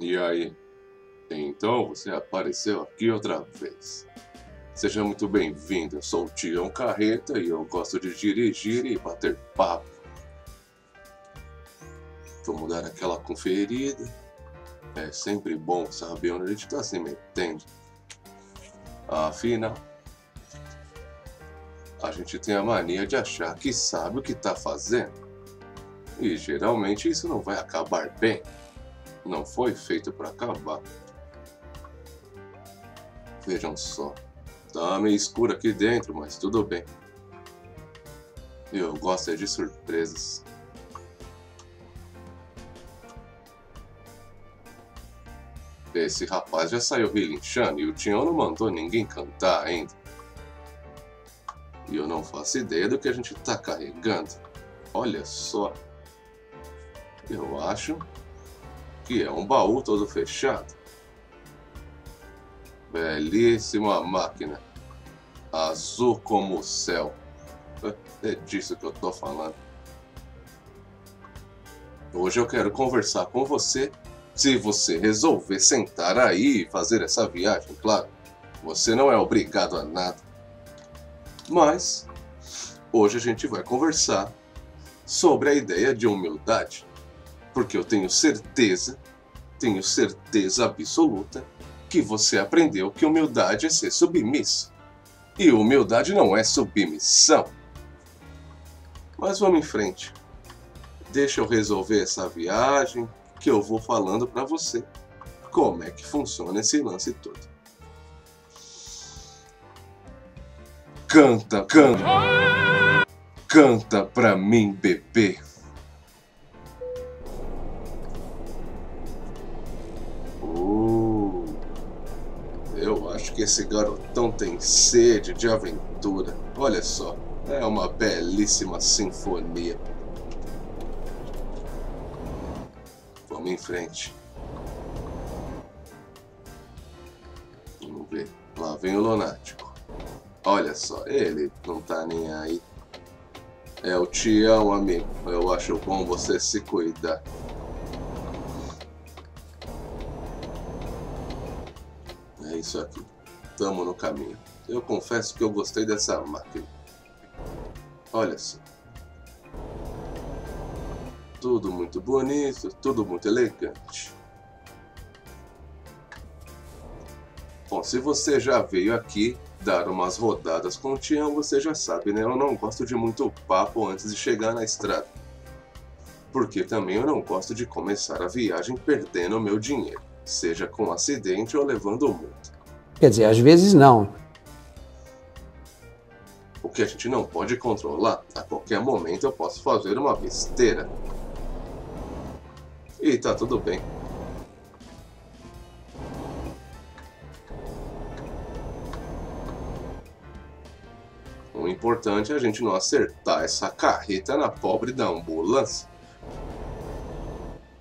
E aí? Então você apareceu aqui outra vez. Seja muito bem-vindo. Eu sou o Tião Carreta e eu gosto de dirigir e bater papo. Vamos dar aquela conferida. É sempre bom saber onde a gente está se metendo. Afinal, a gente tem a mania de achar que sabe o que está fazendo. E geralmente isso não vai acabar bem. Não foi feito para acabar. Vejam só. Tá meio escuro aqui dentro, mas tudo bem. Eu gosto é de surpresas. Esse rapaz já saiu relinchando e o Tião não mandou ninguém cantar ainda. E eu não faço ideia do que a gente tá carregando. Olha só. Eu acho é um baú todo fechado. Belíssima máquina. Azul como o céu. É disso que eu tô falando. Hoje eu quero conversar com você. Se você resolver sentar aí e fazer essa viagem, claro. Você não é obrigado a nada. Mas hoje a gente vai conversar sobre a ideia de humildade. Porque eu tenho certeza, tenho certeza absoluta que você aprendeu que humildade é ser submisso. E humildade não é submissão. Mas vamos em frente. Deixa eu resolver essa viagem que eu vou falando para você como é que funciona esse lance todo. Canta, canta. Canta pra mim, bebê. Que esse garotão tem sede de aventura. Olha só, é uma belíssima sinfonia. Vamos em frente. Vamos ver. Lá vem o lunático. Olha só, ele não tá nem aí. É o Tião, amigo. Eu acho bom você se cuidar. Isso aqui estamos no caminho. Eu confesso que eu gostei dessa máquina. Olha só. Tudo muito bonito, tudo muito elegante. Bom, se você já veio aqui dar umas rodadas com o Tião, você já sabe, né? Eu não gosto de muito papo antes de chegar na estrada. Porque também eu não gosto de começar a viagem perdendo meu dinheiro, seja com acidente ou levando multa. Quer dizer, às vezes não. O que a gente não pode controlar, a qualquer momento eu posso fazer uma besteira. E tá tudo bem. O importante é a gente não acertar essa carreta na pobre da ambulância.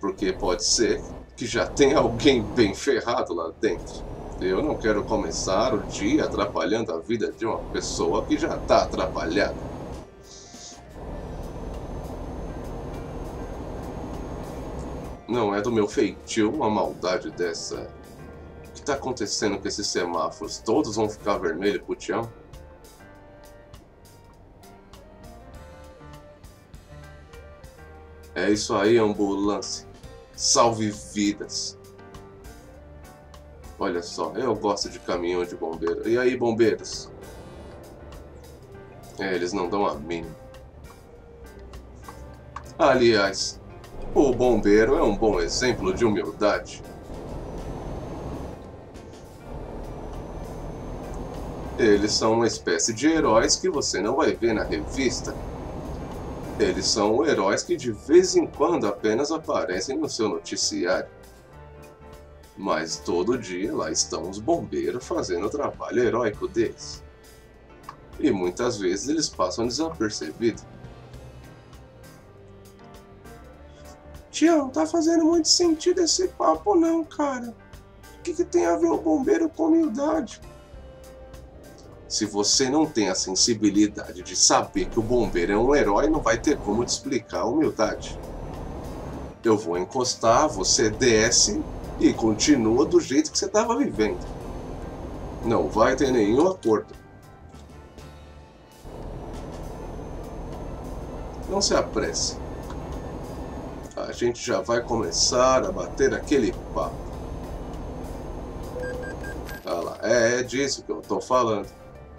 Porque pode ser que já tenha alguém bem ferrado lá dentro. Eu não quero começar o dia atrapalhando a vida de uma pessoa que já está atrapalhada. Não é do meu feitio uma maldade dessa. O que está acontecendo com esses semáforos? Todos vão ficar vermelho pro Tião? É isso aí, ambulância. Salve vidas. Olha só, eu gosto de caminhão de bombeiro. E aí, bombeiros? É, eles não dão a mínima. Aliás, o bombeiro é um bom exemplo de humildade. Eles são uma espécie de heróis que você não vai ver na revista. Eles são heróis que de vez em quando apenas aparecem no seu noticiário. Mas todo dia lá estão os bombeiros fazendo o trabalho heróico deles. E muitas vezes eles passam desapercebidos. Tião, tá fazendo muito sentido esse papo não, cara. O que, que tem a ver o bombeiro com humildade? Se você não tem a sensibilidade de saber que o bombeiro é um herói, não vai ter como te explicar a humildade. Eu vou encostar, você desce e continua do jeito que você estava vivendo. Não vai ter nenhum acordo. Não se apresse. A gente já vai começar a bater aquele papo. Ah lá, é, é disso que eu tô falando.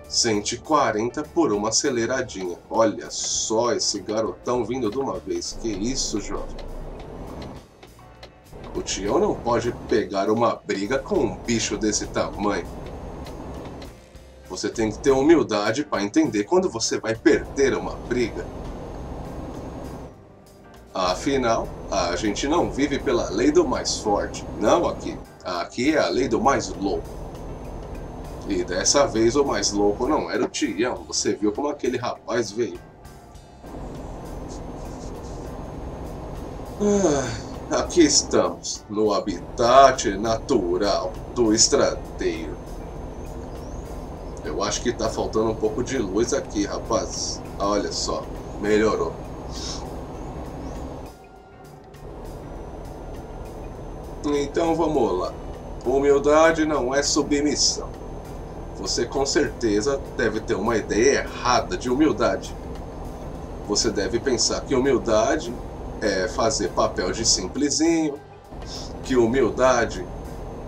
140 por uma aceleradinha. Olha só esse garotão vindo de uma vez. Que isso, jovem. O Tião não pode pegar uma briga com um bicho desse tamanho. Você tem que ter humildade para entender quando você vai perder uma briga. Afinal, a gente não vive pela lei do mais forte. Não aqui. Aqui é a lei do mais louco. E dessa vez o mais louco não era o Tião. Você viu como aquele rapaz veio. Ah, aqui estamos, no habitat natural do estradeiro. Eu acho que tá faltando um pouco de luz aqui, rapaz. Olha só, melhorou. Então vamos lá. Humildade não é submissão. Você com certeza deve ter uma ideia errada de humildade. Você deve pensar que humildade é fazer papel de simplesinho, que humildade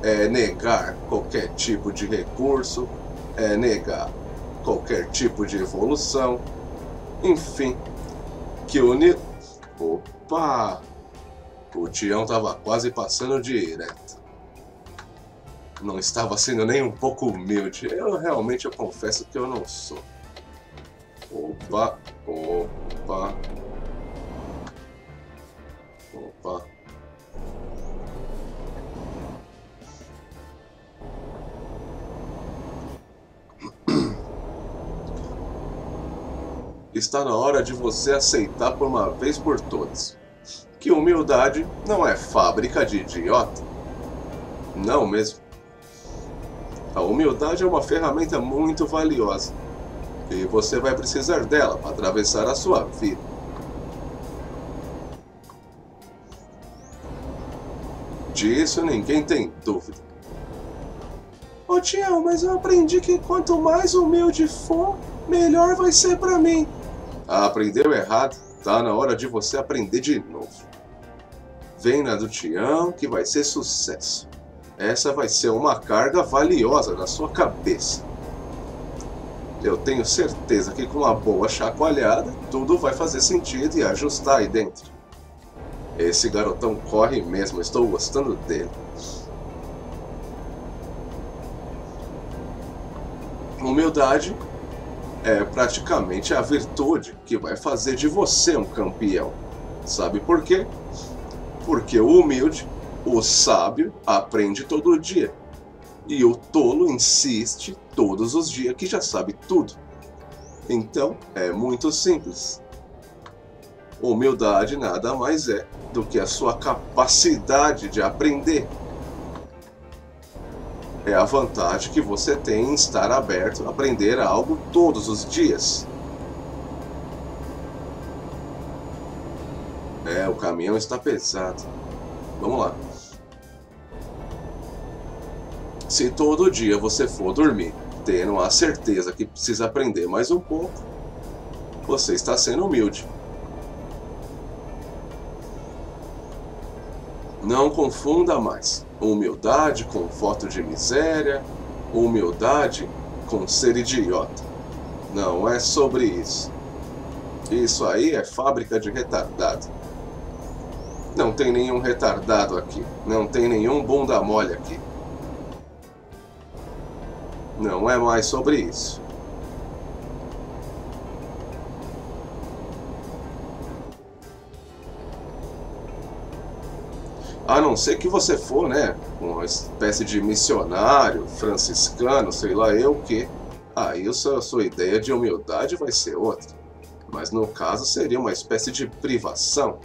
é negar qualquer tipo de recurso, é negar qualquer tipo de evolução, enfim, que uni... Opa! O Tião tava quase passando direto. Não estava sendo nem um pouco humilde. Eu realmente eu confesso que eu não sou. Opa. Opa. Está na hora de você aceitar por uma vez por todas que humildade não é fábrica de idiota. Não mesmo. A humildade é uma ferramenta muito valiosa e você vai precisar dela para atravessar a sua vida. Disso ninguém tem dúvida. Ô Tião, mas eu aprendi que quanto mais humilde for, melhor vai ser para mim. Aprendeu errado. Tá na hora de você aprender de novo. Vem na do Tião que vai ser sucesso. Essa vai ser uma carga valiosa na sua cabeça. Eu tenho certeza que com uma boa chacoalhada, tudo vai fazer sentido e ajustar aí dentro. Esse garotão corre mesmo, estou gostando dele. Humildade é praticamente a virtude que vai fazer de você um campeão. Sabe por quê? Porque o humilde, o sábio, aprende todo dia. E o tolo insiste todos os dias que já sabe tudo. Então, é muito simples. Humildade nada mais é do que a sua capacidade de aprender. É a vantagem que você tem em estar aberto a aprender algo todos os dias. É, o caminhão está pesado. Vamos lá. Se todo dia você for dormir tendo a certeza que precisa aprender mais um pouco, você está sendo humilde. Não confunda mais humildade com foto de miséria, humildade com ser idiota. Não é sobre isso. Isso aí é fábrica de retardado. Não tem nenhum retardado aqui. Não tem nenhum bunda mole aqui. Não é mais sobre isso. A não ser que você for, né, uma espécie de missionário, franciscano, sei lá eu o que. Aí a sua ideia de humildade vai ser outra. Mas no caso seria uma espécie de privação.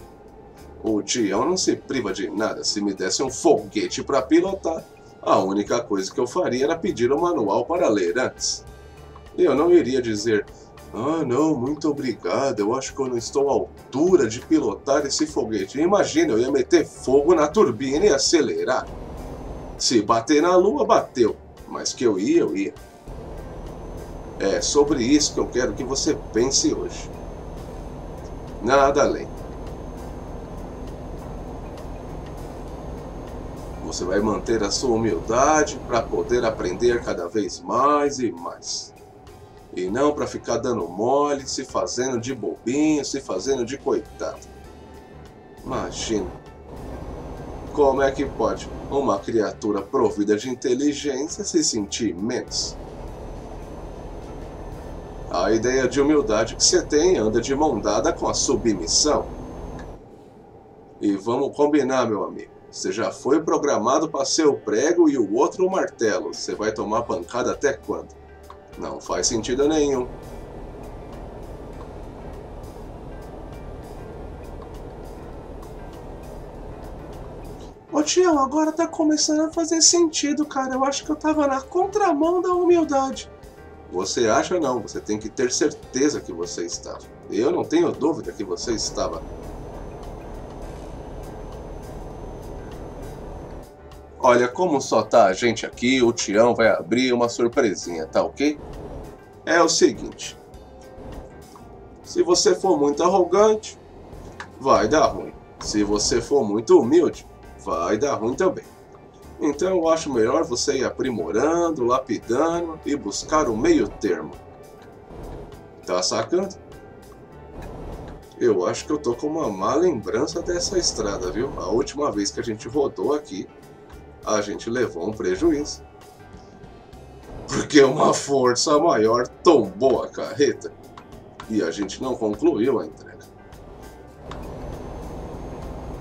O Tião não se priva de nada. Se me desse um foguete para pilotar, a única coisa que eu faria era pedir o um manual para ler antes. Eu não iria dizer, ah não, muito obrigado, eu acho que eu não estou à altura de pilotar esse foguete. Imagina, eu ia meter fogo na turbina e acelerar. Se bater na lua, bateu. Mas que eu ia, eu ia. É sobre isso que eu quero que você pense hoje. Nada além. Você vai manter a sua humildade para poder aprender cada vez mais e mais. E não para ficar dando mole, se fazendo de bobinho, se fazendo de coitado. Imagina. Como é que pode uma criatura provida de inteligência se sentir menos? A ideia de humildade que você tem anda de mão dada com a submissão. E vamos combinar, meu amigo. Você já foi programado para ser o prego e o outro o martelo. Você vai tomar pancada até quando? Não faz sentido nenhum. Ô Tião, agora tá começando a fazer sentido, cara. Eu acho que eu tava na contramão da humildade. Você acha não, você tem que ter certeza que você estava. Eu não tenho dúvida que você estava. Olha, como só tá a gente aqui, o Tião vai abrir uma surpresinha, tá ok? É o seguinte. Se você for muito arrogante, vai dar ruim. Se você for muito humilde, vai dar ruim também. Então eu acho melhor você ir aprimorando, lapidando e buscar o meio termo. Tá sacando? Eu acho que eu tô com uma má lembrança dessa estrada, viu? A última vez que a gente rodou aqui, a gente levou um prejuízo. Porque uma força maior tombou a carreta e a gente não concluiu a entrega.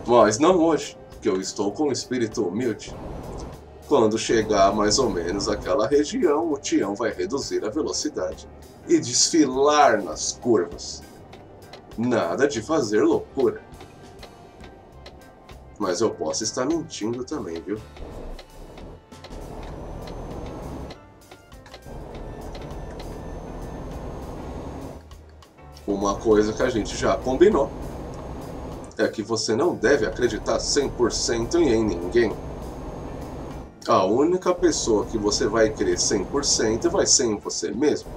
Mas não hoje, que eu estou com um espírito humilde. Quando chegar mais ou menos aquela região, o Tião vai reduzir a velocidade e desfilar nas curvas. Nada de fazer loucura. Mas eu posso estar mentindo também, viu? Uma coisa que a gente já combinou é que você não deve acreditar 100% em ninguém. A única pessoa que você vai crer 100% vai ser em você mesmo.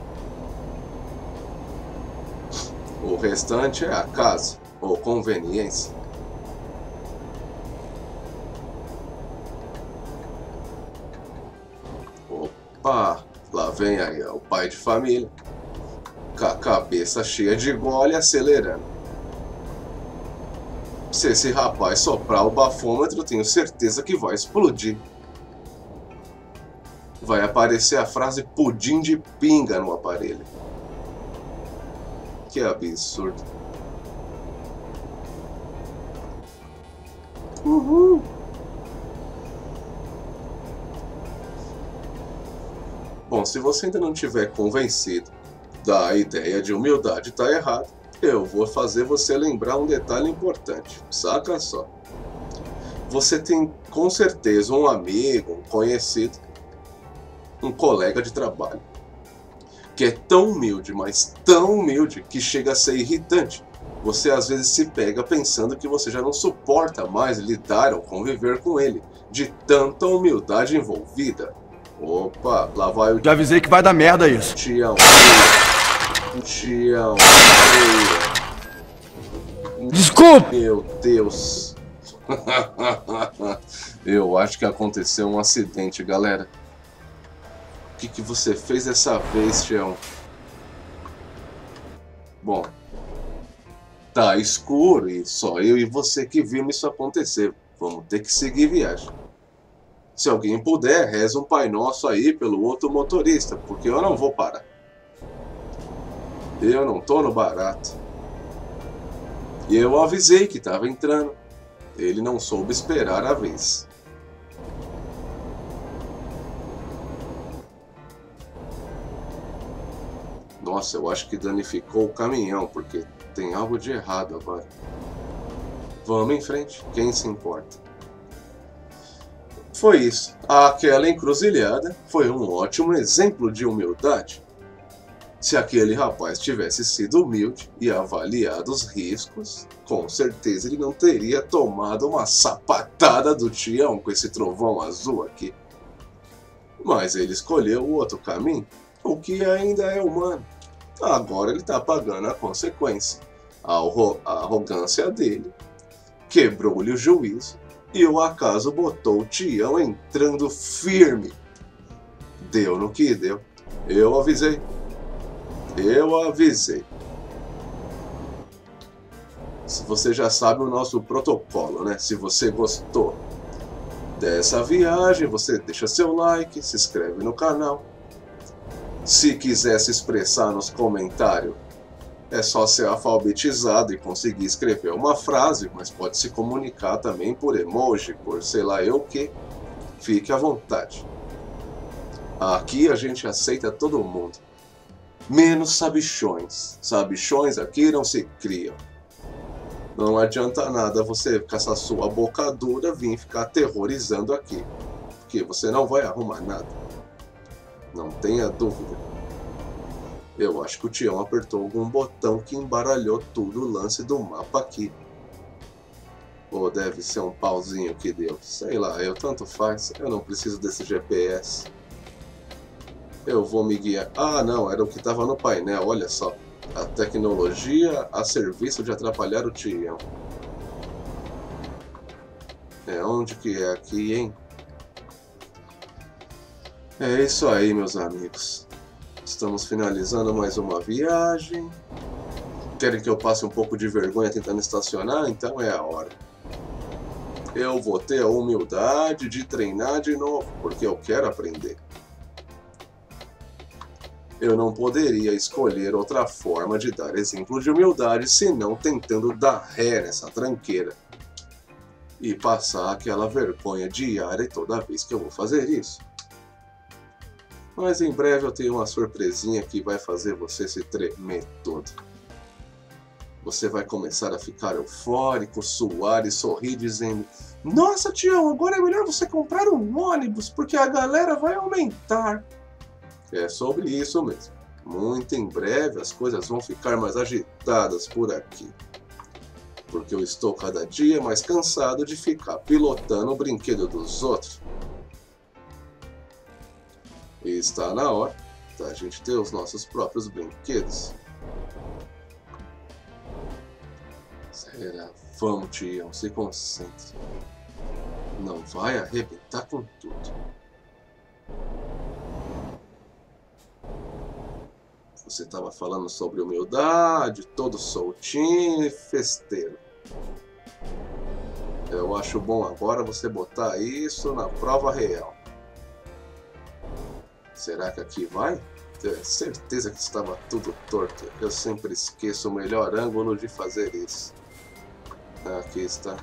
O restante é acaso ou conveniência. Opa, lá vem aí o pai de família, cabeça cheia de gole acelerando. Se esse rapaz soprar o bafômetro, tenho certeza que vai explodir vai aparecer a frase pudim de pinga no aparelho. Que absurdo. Uhul. Bom, se você ainda não tiver convencido da ideia de humildade tá errado, eu vou fazer você lembrar um detalhe importante. Saca só. Você tem com certeza um amigo, um conhecido um colega de trabalho que é tão humilde, mas tão humilde que chega a ser irritante. Você às vezes se pega pensando que você já não suporta mais lidar ou conviver com ele, de tanta humildade envolvida. Opa, lá vai o. Já avisei que vai dar merda isso. Tião. Tião. Desculpe! Meu Deus. Eu acho que aconteceu um acidente, galera que, que você fez dessa vez, Tião? Bom, tá escuro e só eu e você que vimos isso acontecer. Vamos ter que seguir viagem. Se alguém puder, reza um Pai Nosso aí pelo outro motorista, porque eu não vou parar. Eu não tô no barato. E eu avisei que tava entrando. Ele não soube esperar a vez. Nossa, eu acho que danificou o caminhão, porque tem algo de errado agora. Vamos em frente, quem se importa? Foi isso. Aquela encruzilhada foi um ótimo exemplo de humildade. Se aquele rapaz tivesse sido humilde e avaliado os riscos, com certeza ele não teria tomado uma sapatada do Tião com esse trovão azul aqui. Mas ele escolheu o outro caminho, o que ainda é humano. Agora ele está pagando a consequência. A, arrogância dele quebrou-lhe o juízo e o acaso botou o Tião entrando firme. Deu no que deu. Eu avisei. Eu avisei. Se você já sabe o nosso protocolo, né? Se você gostou dessa viagem, você deixa seu like, se inscreve no canal. Se quiser se expressar nos comentários, é só ser alfabetizado e conseguir escrever uma frase, mas pode se comunicar também por emoji, por sei lá eu que. Fique à vontade. Aqui a gente aceita todo mundo. Menos sabichões. Sabichões aqui não se criam. Não adianta nada você com essa sua boca dura vir ficar aterrorizando aqui. Porque você não vai arrumar nada. Não tenha dúvida. Eu acho que o Tião apertou algum botão que embaralhou tudo o lance do mapa aqui. Ou deve ser um pauzinho que deu. Sei lá, eu tanto faz. Eu não preciso desse GPS. Eu vou me guiar. Ah, não, era o que estava no painel, olha só. A tecnologia a serviço de atrapalhar o Tião. É onde que é aqui, hein? É isso aí, meus amigos. Estamos finalizando mais uma viagem. Querem que eu passe um pouco de vergonha tentando estacionar? Então é a hora. Eu vou ter a humildade de treinar de novo, porque eu quero aprender. Eu não poderia escolher outra forma de dar exemplo de humildade senão tentando dar ré nessa tranqueira e passar aquela vergonha diária toda vez que eu vou fazer isso. Mas em breve eu tenho uma surpresinha que vai fazer você se tremer todo. Você vai começar a ficar eufórico, suar e sorrir dizendo Nossa, Tião, agora é melhor você comprar um ônibus porque a galera vai aumentar. É sobre isso mesmo. Muito em breve as coisas vão ficar mais agitadas por aqui. Porque eu estou cada dia mais cansado de ficar pilotando o brinquedo dos outros. E está na hora da gente ter os nossos próprios brinquedos. Será? Vamos, Tião, se concentre. Não vai arrebentar com tudo. Você estava falando sobre humildade, todo soltinho e festeiro. Eu acho bom agora você botar isso na prova real. Será que aqui vai? Tenho certeza que estava tudo torto. Eu sempre esqueço o melhor ângulo de fazer isso. Aqui está.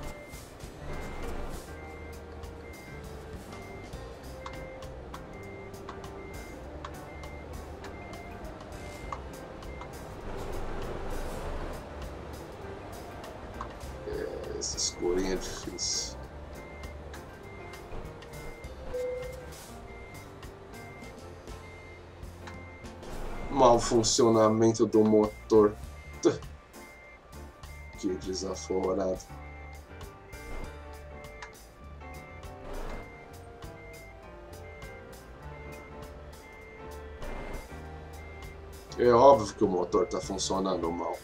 Mau funcionamento do motor. Que desaforado. É óbvio que o motor está funcionando mal.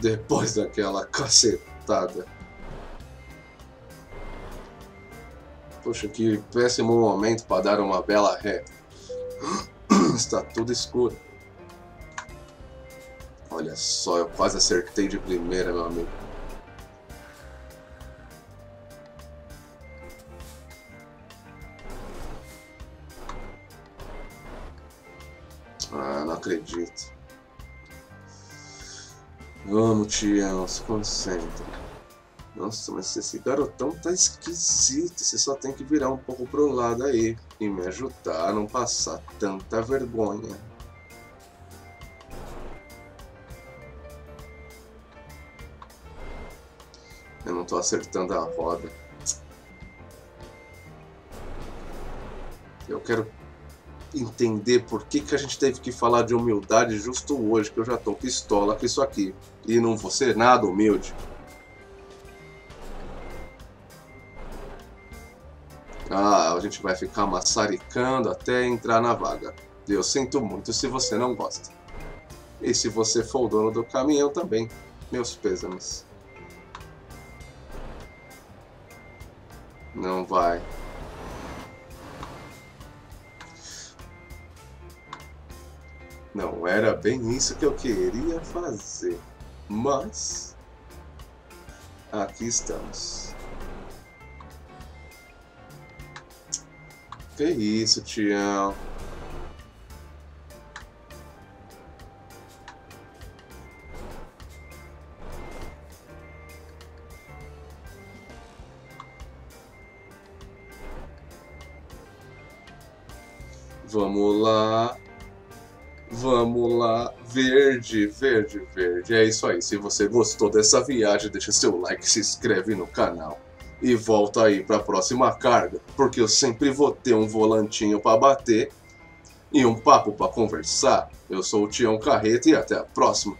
Depois daquela cacetada. Poxa, que péssimo momento para dar uma bela ré. Está tudo escuro. Olha só, eu quase acertei de primeira, meu amigo. Ah, não acredito. Vamos, Tião, se concentra. Nossa, mas esse garotão tá esquisito. Você só tem que virar um pouco pro lado aí e me ajudar a não passar tanta vergonha. Tô acertando a roda. Eu quero entender por que, que a gente teve que falar de humildade justo hoje, que eu já tô pistola com isso aqui. E não vou ser nada humilde. Ah, a gente vai ficar maçaricando até entrar na vaga. Eu sinto muito se você não gosta. E se você for o dono do caminhão também, meus pêsames. Não vai. Não era bem isso que eu queria fazer. Mas. Aqui estamos. Que isso, Tião? Vamos lá. Vamos lá. Verde, verde, verde. É isso aí. Se você gostou dessa viagem, deixa seu like, se inscreve no canal. E volta aí para a próxima carga, porque eu sempre vou ter um volantinho para bater e um papo para conversar. Eu sou o Tião Carreta e até a próxima.